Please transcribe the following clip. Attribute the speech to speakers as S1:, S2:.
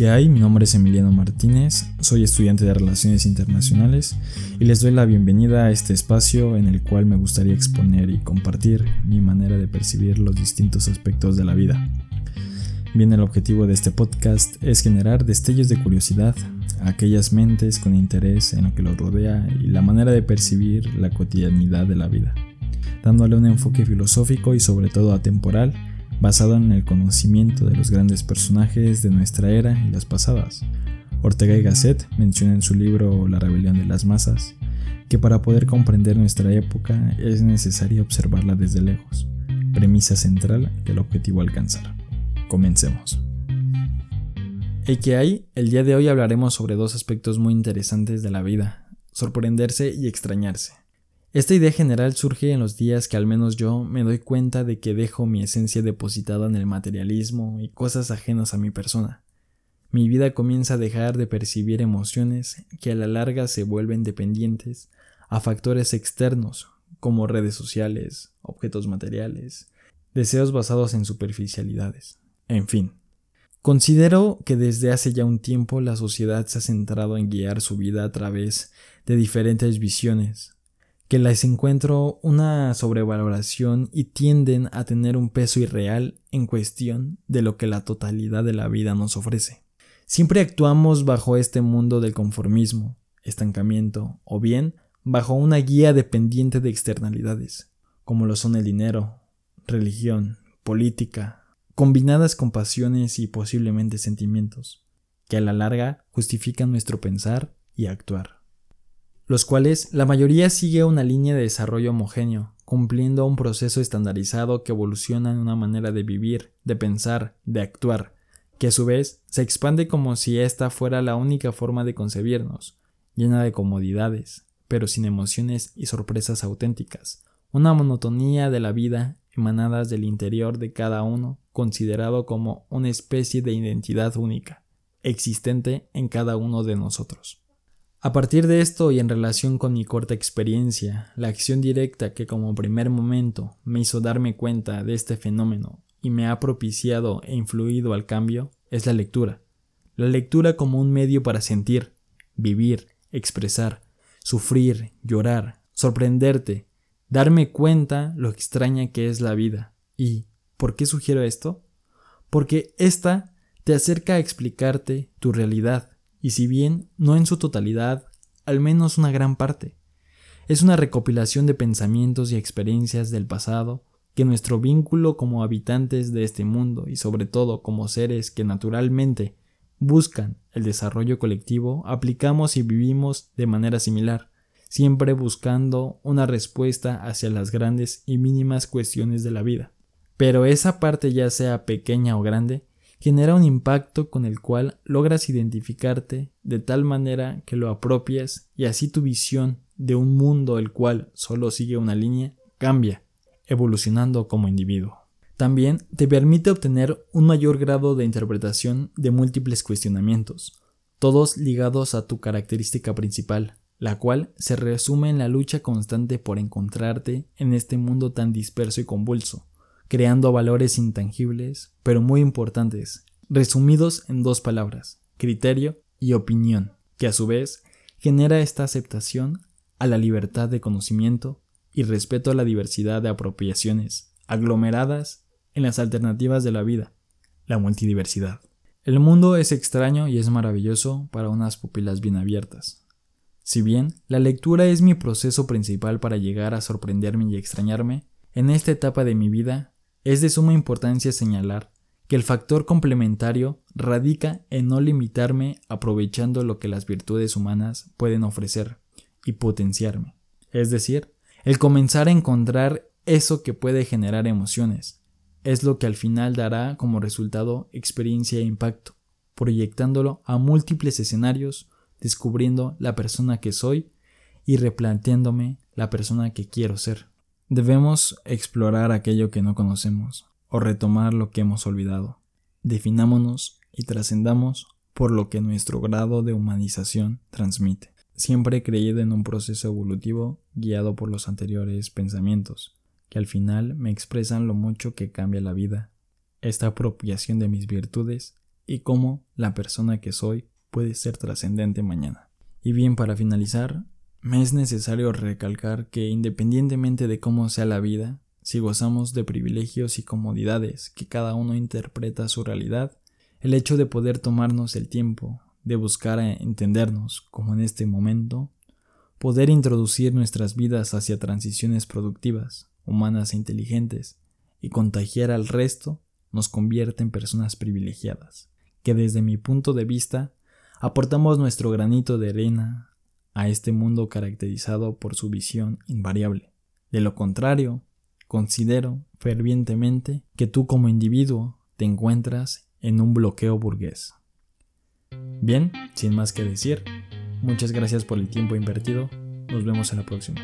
S1: ¿Qué hay? Mi nombre es Emiliano Martínez, soy estudiante de Relaciones Internacionales y les doy la bienvenida a este espacio en el cual me gustaría exponer y compartir mi manera de percibir los distintos aspectos de la vida. Bien, el objetivo de este podcast es generar destellos de curiosidad a aquellas mentes con interés en lo que los rodea y la manera de percibir la cotidianidad de la vida, dándole un enfoque filosófico y sobre todo atemporal basado en el conocimiento de los grandes personajes de nuestra era y las pasadas. Ortega y Gasset menciona en su libro La rebelión de las masas que para poder comprender nuestra época es necesario observarla desde lejos, premisa central del objetivo a alcanzar. Comencemos. ¿Y que hay? El día de hoy hablaremos sobre dos aspectos muy interesantes de la vida, sorprenderse y extrañarse. Esta idea general surge en los días que al menos yo me doy cuenta de que dejo mi esencia depositada en el materialismo y cosas ajenas a mi persona. Mi vida comienza a dejar de percibir emociones que a la larga se vuelven dependientes a factores externos como redes sociales, objetos materiales, deseos basados en superficialidades, en fin. Considero que desde hace ya un tiempo la sociedad se ha centrado en guiar su vida a través de diferentes visiones, que les encuentro una sobrevaloración y tienden a tener un peso irreal en cuestión de lo que la totalidad de la vida nos ofrece. Siempre actuamos bajo este mundo del conformismo, estancamiento o bien bajo una guía dependiente de externalidades, como lo son el dinero, religión, política, combinadas con pasiones y posiblemente sentimientos, que a la larga justifican nuestro pensar y actuar los cuales la mayoría sigue una línea de desarrollo homogéneo, cumpliendo un proceso estandarizado que evoluciona en una manera de vivir, de pensar, de actuar, que a su vez se expande como si esta fuera la única forma de concebirnos, llena de comodidades, pero sin emociones y sorpresas auténticas, una monotonía de la vida emanadas del interior de cada uno, considerado como una especie de identidad única, existente en cada uno de nosotros. A partir de esto y en relación con mi corta experiencia, la acción directa que como primer momento me hizo darme cuenta de este fenómeno y me ha propiciado e influido al cambio es la lectura. La lectura como un medio para sentir, vivir, expresar, sufrir, llorar, sorprenderte, darme cuenta lo extraña que es la vida. ¿Y por qué sugiero esto? Porque esta te acerca a explicarte tu realidad, y si bien no en su totalidad, al menos una gran parte. Es una recopilación de pensamientos y experiencias del pasado que nuestro vínculo como habitantes de este mundo y sobre todo como seres que naturalmente buscan el desarrollo colectivo, aplicamos y vivimos de manera similar, siempre buscando una respuesta hacia las grandes y mínimas cuestiones de la vida. Pero esa parte ya sea pequeña o grande, genera un impacto con el cual logras identificarte de tal manera que lo apropias y así tu visión de un mundo el cual solo sigue una línea cambia, evolucionando como individuo. También te permite obtener un mayor grado de interpretación de múltiples cuestionamientos, todos ligados a tu característica principal, la cual se resume en la lucha constante por encontrarte en este mundo tan disperso y convulso, creando valores intangibles, pero muy importantes, resumidos en dos palabras, criterio y opinión, que a su vez genera esta aceptación a la libertad de conocimiento y respeto a la diversidad de apropiaciones aglomeradas en las alternativas de la vida, la multidiversidad. El mundo es extraño y es maravilloso para unas pupilas bien abiertas. Si bien la lectura es mi proceso principal para llegar a sorprenderme y extrañarme, en esta etapa de mi vida es de suma importancia señalar que el factor complementario radica en no limitarme aprovechando lo que las virtudes humanas pueden ofrecer y potenciarme. Es decir, el comenzar a encontrar eso que puede generar emociones. Es lo que al final dará como resultado experiencia e impacto, proyectándolo a múltiples escenarios, descubriendo la persona que soy y replanteándome la persona que quiero ser. Debemos explorar aquello que no conocemos o retomar lo que hemos olvidado. Definámonos y trascendamos por lo que nuestro grado de humanización transmite. Siempre he creído en un proceso evolutivo guiado por los anteriores pensamientos, que al final me expresan lo mucho que cambia la vida, esta apropiación de mis virtudes y cómo la persona que soy puede ser trascendente mañana. Y bien, para finalizar, me es necesario recalcar que independientemente de cómo sea la vida, si gozamos de privilegios y comodidades que cada uno interpreta su realidad, el hecho de poder tomarnos el tiempo de buscar entendernos, como en este momento, poder introducir nuestras vidas hacia transiciones productivas, humanas e inteligentes, y contagiar al resto, nos convierte en personas privilegiadas, que desde mi punto de vista aportamos nuestro granito de arena a este mundo caracterizado por su visión invariable. De lo contrario, considero fervientemente que tú como individuo te encuentras en un bloqueo burgués. Bien, sin más que decir, muchas gracias por el tiempo invertido, nos vemos en la próxima.